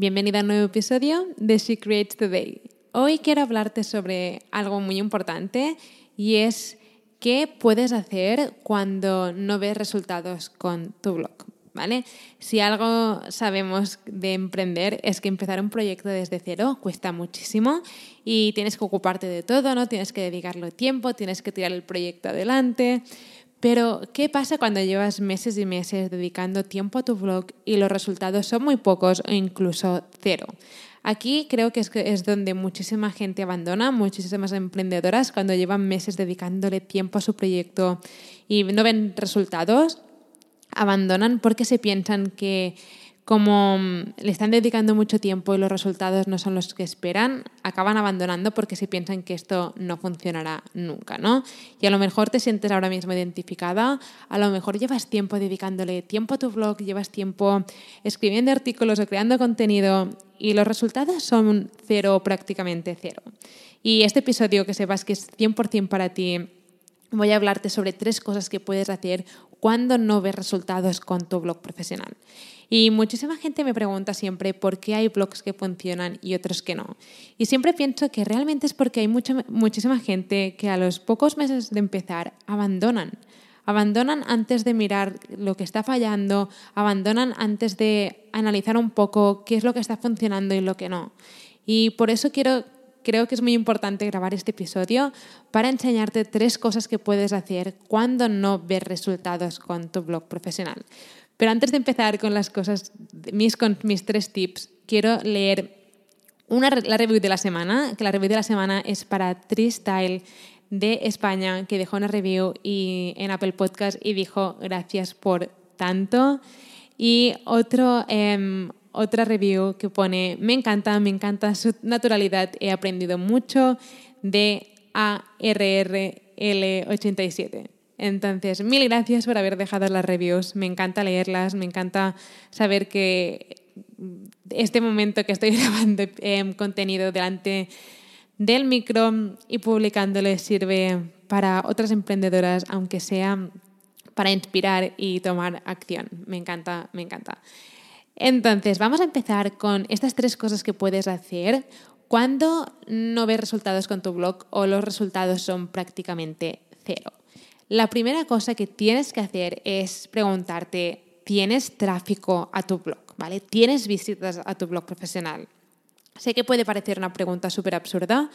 Bienvenida a un nuevo episodio de She Creates Today. Hoy quiero hablarte sobre algo muy importante y es qué puedes hacer cuando no ves resultados con tu blog. ¿Vale? Si algo sabemos de emprender es que empezar un proyecto desde cero cuesta muchísimo y tienes que ocuparte de todo, ¿no? Tienes que dedicarle tiempo, tienes que tirar el proyecto adelante. Pero, ¿qué pasa cuando llevas meses y meses dedicando tiempo a tu blog y los resultados son muy pocos o incluso cero? Aquí creo que es, donde muchísima gente abandona, muchísimas emprendedoras cuando llevan meses dedicándole tiempo a su proyecto y no ven resultados, abandonan porque se piensan que como mm, le están dedicando mucho tiempo y los resultados no son los que esperan, acaban abandonando porque se piensan que esto no funcionará nunca, ¿no? Y a lo mejor te sientes ahora mismo identificada, a lo mejor llevas tiempo dedicándole tiempo a tu blog, llevas tiempo escribiendo artículos o creando contenido y los resultados son cero, prácticamente cero. Y este episodio que sepas que es 100% para ti, voy a hablarte sobre tres cosas que puedes hacer cuando no ves resultados con tu blog profesional. Y muchísima gente me pregunta siempre por qué hay blogs que funcionan y otros que no. Y siempre pienso que realmente es porque hay mucha, muchísima gente que a los pocos meses de empezar abandonan. Abandonan antes de mirar lo que está fallando, abandonan antes de analizar un poco qué es lo que está funcionando y lo que no. Y por eso quiero creo que es muy importante grabar este episodio para enseñarte tres cosas que puedes hacer cuando no ves resultados con tu blog profesional. Pero antes de empezar con las cosas, mis, con mis tres tips, quiero leer una, la review de la semana, que la review de la semana es para Tristyle de España, que dejó una review y, en Apple Podcast y dijo gracias por tanto. Y otro, em, otra review que pone, me encanta, me encanta su naturalidad, he aprendido mucho de ARRL87. Entonces, mil gracias por haber dejado las reviews. Me encanta leerlas, me encanta saber que este momento que estoy grabando eh, contenido delante del micro y publicándolo sirve para otras emprendedoras, aunque sea para inspirar y tomar acción. Me encanta, me encanta. Entonces, vamos a empezar con estas tres cosas que puedes hacer cuando no ves resultados con tu blog o los resultados son prácticamente cero. La primera cosa que tienes que hacer es preguntarte, ¿tienes tráfico a tu blog? ¿Vale? ¿Tienes visitas a tu blog profesional? Sé que puede parecer una pregunta súper absurda,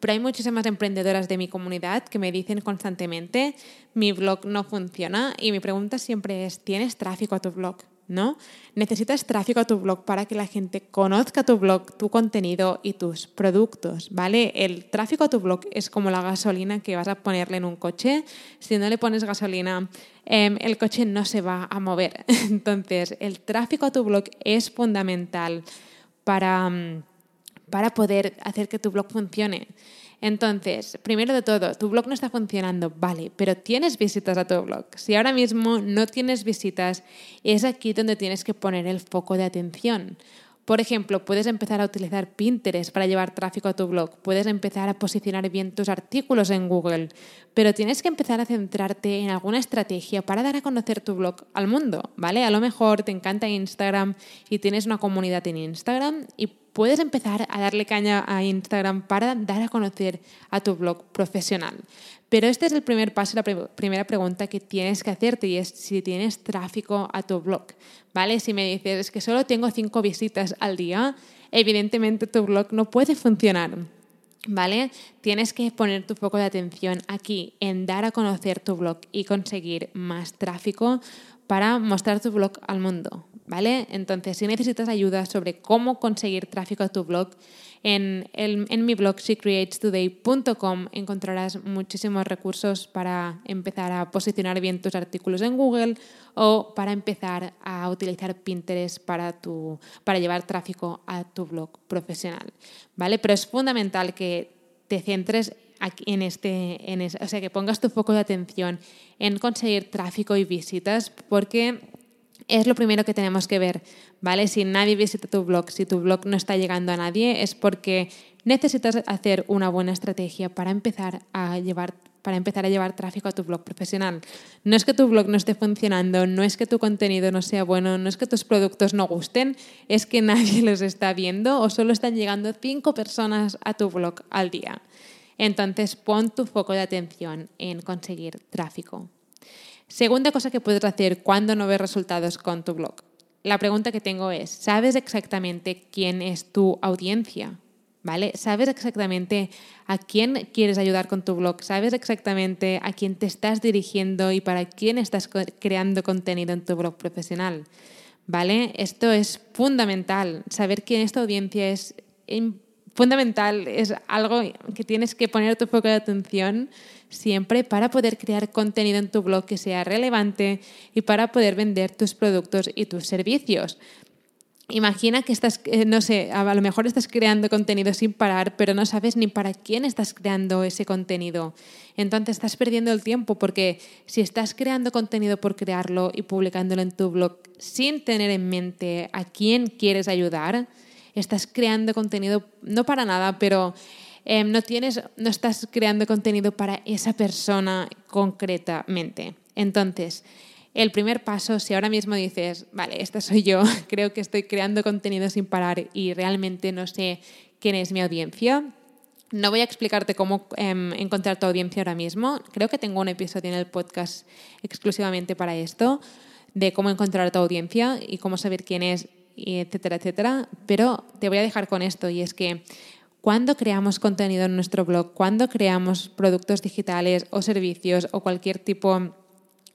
pero hay muchísimas emprendedoras de mi comunidad que me dicen constantemente, mi blog no funciona y mi pregunta siempre es, ¿tienes tráfico a tu blog? ¿No? Necesitas tráfico a tu blog para que la gente conozca tu blog, tu contenido y tus productos, ¿vale? El tráfico a tu blog es como la gasolina que vas a ponerle en un coche. Si no le pones gasolina, em, el coche no se va a mover. Entonces, el tráfico a tu blog es fundamental para, mm, para poder hacer que tu blog funcione. Entonces, primero de todo, tu blog no está funcionando, vale, pero tienes visitas a tu blog. Si ahora mismo no tienes visitas, es aquí donde tienes que poner el foco de atención. Por ejemplo, puedes empezar a utilizar Pinterest para llevar tráfico a tu blog, puedes empezar a posicionar bien tus artículos en Google, pero tienes que empezar a centrarte en alguna estrategia para dar a conocer tu blog al mundo, ¿vale? A lo mejor te encanta Instagram y tienes una comunidad en Instagram y puedes empezar a darle caña a Instagram para dar a conocer a tu blog profesional. Pero este es el primer paso, la primera pregunta que tienes que hacerte y es si tienes tráfico a tu blog, ¿vale? Si me dices que solo tengo cinco visitas al día, evidentemente tu blog no puede funcionar. ¿Vale? Tienes que poner tu foco de atención aquí en dar a conocer tu blog y conseguir más tráfico para mostrar tu blog al mundo. ¿Vale? Entonces, si necesitas ayuda sobre cómo conseguir tráfico a tu blog, en, en mi blog shecreatestoday.com encontrarás muchísimos recursos para empezar a posicionar bien tus artículos en Google o para empezar a utilizar Pinterest para, tu, para llevar tráfico a tu blog profesional, ¿vale? Pero es fundamental que te centres en este, en o sea, que pongas tu foco de atención en conseguir tráfico y visitas, porque es lo primero que tenemos que ver, ¿vale? Si nadie visita tu blog, si tu blog no está llegando a nadie, es porque necesitas hacer una buena estrategia para empezar a llevar para empezar a llevar tráfico a tu blog profesional. No es que tu blog no esté funcionando, no es que tu contenido no sea bueno, no es que tus productos no gusten, es que nadie los está viendo o solo están llegando cinco personas a tu blog al día. Entonces pon tu foco de atención en conseguir tráfico. Segunda cosa que puedes hacer cuando no ves resultados con tu blog. La pregunta que tengo es, ¿sabes exactamente quién es tu audiencia? ¿Vale? ¿Sabes exactamente a quién quieres ayudar con tu blog? ¿Sabes exactamente a quién te estás dirigiendo y para quién estás creando contenido en tu blog profesional? ¿Vale? Esto es fundamental. Saber quién es tu audiencia es fundamental, es algo que tienes que poner tu foco de atención siempre para poder crear contenido en tu blog que sea relevante y para poder vender tus productos y tus servicios. Imagina que estás, eh, no sé, a lo mejor estás creando contenido sin parar, pero no sabes ni para quién estás creando ese contenido. Entonces estás perdiendo el tiempo porque si estás creando contenido por crearlo y publicándolo en tu blog sin tener en mente a quién quieres ayudar, estás creando contenido, no para nada, pero em, no, tienes, no estás creando contenido para esa persona concretamente. Entonces, el primer paso, si ahora mismo dices, vale, esta soy yo, creo que estoy creando contenido sin parar y realmente no sé quién es mi audiencia, no voy a explicarte cómo em, encontrar tu audiencia ahora mismo. Creo que tengo un episodio en el podcast exclusivamente para esto, de cómo encontrar tu audiencia y cómo saber quién es etcétera, etcétera. Pero te voy a dejar con esto y es que cuando creamos contenido en nuestro blog, cuando creamos productos digitales o servicios o cualquier tipo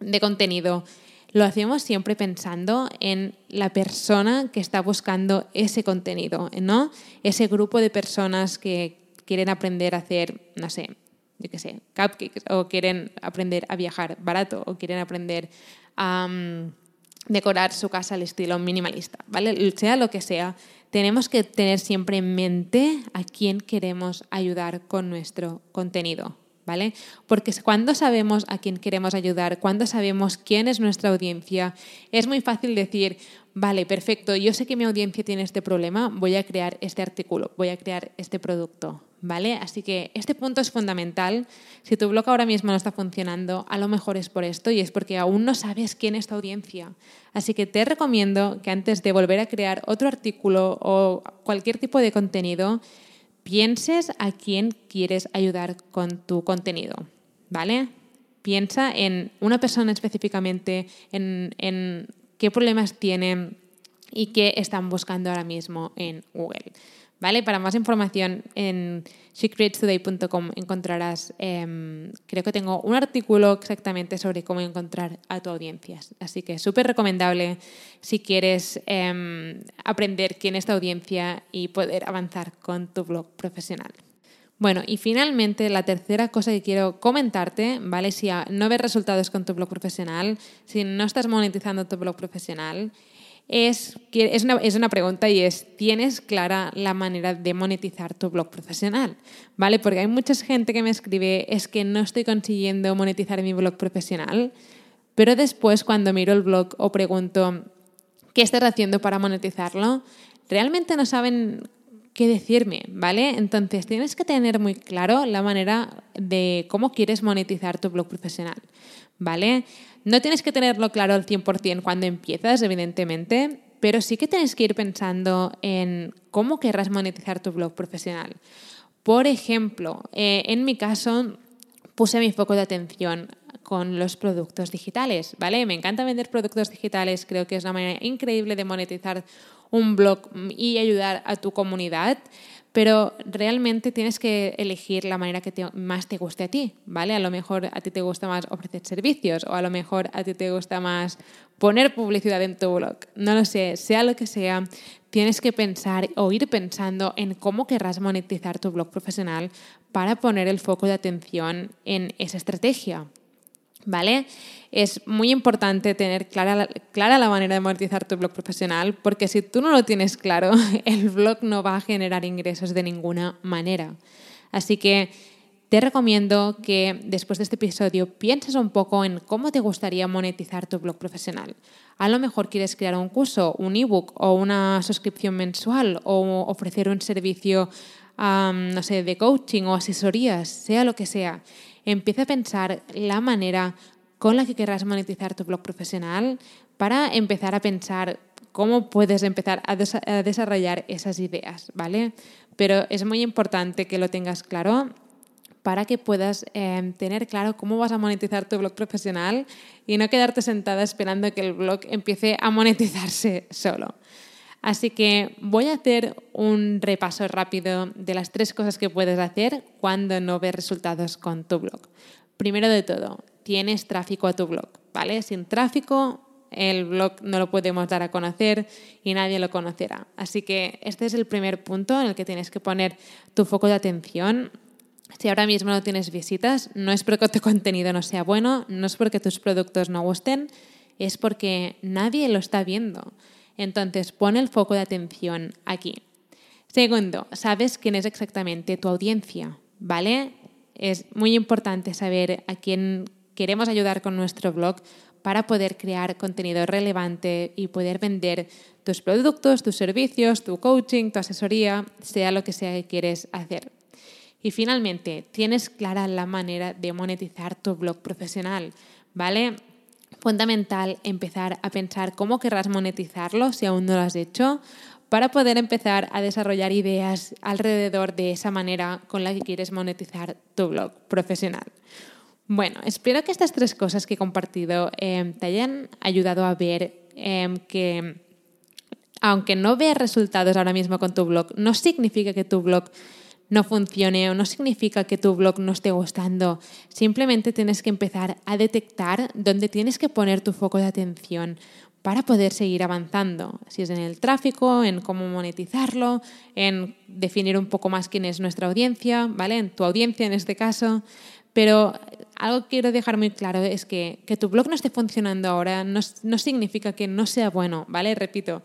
de contenido, lo hacemos siempre pensando en la persona que está buscando ese contenido, ¿no? Ese grupo de personas que quieren aprender a hacer, no sé, yo qué sé, cupcakes, o quieren aprender a viajar barato, o quieren aprender a decorar su casa al estilo minimalista, ¿vale? Sea lo que sea, tenemos que tener siempre en mente a quién queremos ayudar con nuestro contenido, ¿vale? Porque cuando sabemos a quién queremos ayudar, cuando sabemos quién es nuestra audiencia, es muy fácil decir, vale, perfecto, yo sé que mi audiencia tiene este problema, voy a crear este artículo, voy a crear este producto, ¿vale? Así que este punto es fundamental. Si tu blog ahora mismo no está funcionando, a lo mejor es por esto y es porque aún no sabes quién es tu audiencia. Así que te recomiendo que antes de volver a crear otro artículo o cualquier tipo de contenido, pienses a quién quieres ayudar con tu contenido, ¿vale? Piensa en una persona específicamente, en, en qué problemas tienen y qué están buscando ahora mismo en Google. ¿Vale? Para más información en secretstoday.com encontrarás, em, creo que tengo un artículo exactamente sobre cómo encontrar a tu audiencia. Así que súper recomendable si quieres em, aprender quién es tu audiencia y poder avanzar con tu blog profesional. Bueno, y finalmente la tercera cosa que quiero comentarte, ¿vale? Si no ves resultados con tu blog profesional, si no estás monetizando tu blog profesional, es, es, una, es una pregunta y es, ¿tienes clara la manera de monetizar tu blog profesional? ¿Vale? Porque hay mucha gente que me escribe, es que no estoy consiguiendo monetizar mi blog profesional, pero después cuando miro el blog o pregunto, ¿qué estás haciendo para monetizarlo? Realmente no saben qué decirme, ¿vale? Entonces tienes que tener muy claro la manera de cómo quieres monetizar tu blog profesional, ¿vale? No tienes que tenerlo claro al 100% cuando empiezas, evidentemente, pero sí que tienes que ir pensando en cómo querrás monetizar tu blog profesional. Por ejemplo, eh, en mi caso puse mi foco de atención con los productos digitales, ¿vale? Me encanta vender productos digitales, creo que es una manera increíble de monetizar un blog y ayudar a tu comunidad, pero realmente tienes que elegir la manera que más te guste a ti, ¿vale? A lo mejor a ti te gusta más ofrecer servicios o a lo mejor a ti te gusta más poner publicidad en tu blog. No lo sé, sea lo que sea, tienes que pensar o ir pensando en cómo querrás monetizar tu blog profesional para poner el foco de atención en esa estrategia. ¿Vale? Es muy importante tener clara, clara la manera de monetizar tu blog profesional porque si tú no lo tienes claro, el blog no va a generar ingresos de ninguna manera. Así que te recomiendo que después de este episodio pienses un poco en cómo te gustaría monetizar tu blog profesional. A lo mejor quieres crear un curso, un ebook o una suscripción mensual o ofrecer un servicio, no sé, de coaching o asesorías, sea lo que sea. Empieza a pensar la manera con la que querrás monetizar tu blog profesional para empezar a pensar cómo puedes empezar a, desarrollar esas ideas, ¿vale? Pero es muy importante que lo tengas claro para que puedas em, tener claro cómo vas a monetizar tu blog profesional y no quedarte sentada esperando que el blog empiece a monetizarse solo. Así que voy a hacer un repaso rápido de las tres cosas que puedes hacer cuando no ves resultados con tu blog. Primero de todo, tienes tráfico a tu blog, ¿vale? Sin tráfico el blog no lo podemos dar a conocer y nadie lo conocerá. Así que este es el primer punto en el que tienes que poner tu foco de atención. Si ahora mismo no tienes visitas, no es porque tu contenido no sea bueno, no es porque tus productos no gusten, es porque nadie lo está viendo. Entonces, pon el foco de atención aquí. Segundo, sabes quién es exactamente tu audiencia, ¿vale? Es muy importante saber a quién queremos ayudar con nuestro blog para poder crear contenido relevante y poder vender tus productos, tus servicios, tu coaching, tu asesoría, sea lo que sea que quieres hacer. Y finalmente, tienes clara la manera de monetizar tu blog profesional, ¿vale? Fundamental empezar a pensar cómo querrás monetizarlo si aún no lo has hecho para poder empezar a desarrollar ideas alrededor de esa manera con la que quieres monetizar tu blog profesional. Bueno, espero que estas tres cosas que he compartido em, te hayan ayudado a ver em, que aunque no veas resultados ahora mismo con tu blog, no significa que tu blog no funcione o no significa que tu blog no esté gustando. Simplemente tienes que empezar a detectar dónde tienes que poner tu foco de atención para poder seguir avanzando. Si es en el tráfico, en cómo monetizarlo, en definir un poco más quién es nuestra audiencia, ¿vale? En tu audiencia en este caso. Pero algo que quiero dejar muy claro es que que tu blog no esté funcionando ahora no, no significa que no sea bueno, ¿vale? Repito,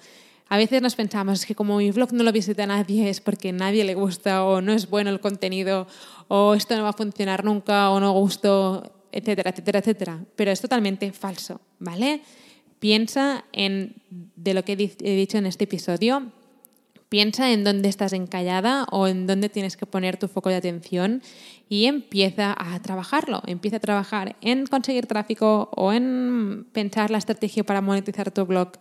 a veces nos pensamos que como mi blog no lo visita nadie es porque nadie le gusta o no es bueno el contenido o esto no va a funcionar nunca o no gusto, etcétera, etcétera, etcétera. Pero es totalmente falso, ¿vale? Piensa en de lo que he dicho en este episodio. Piensa en dónde estás encallada o en dónde tienes que poner tu foco de atención y empieza a trabajarlo. Empieza a trabajar en conseguir tráfico o en pensar la estrategia para monetizar tu blog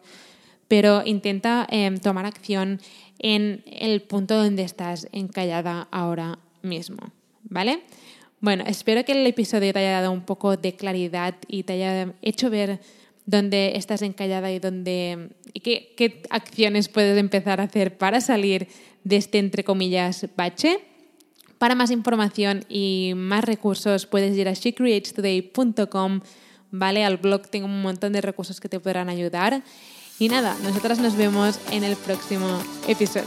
pero intenta em, tomar acción en el punto donde estás encallada ahora mismo, ¿vale? Bueno, espero que el episodio te haya dado un poco de claridad y te haya hecho ver dónde estás encallada y dónde y qué, qué acciones puedes empezar a hacer para salir de este entre comillas bache. Para más información y más recursos puedes ir a shecreatestoday.com, ¿vale? Al blog tengo un montón de recursos que te podrán ayudar. Y nada, nosotras nos vemos en el próximo episodio.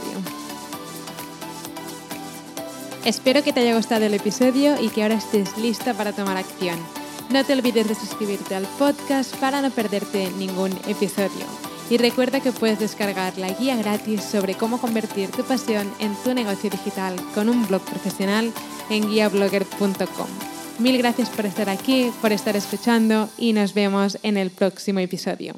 Espero que te haya gustado el episodio y que ahora estés lista para tomar acción. No te olvides de suscribirte al podcast para no perderte ningún episodio. Y recuerda que puedes descargar la guía gratis sobre cómo convertir tu pasión en tu negocio digital con un blog profesional en guiablogger.com. Mil gracias por estar aquí, por estar escuchando y nos vemos en el próximo episodio.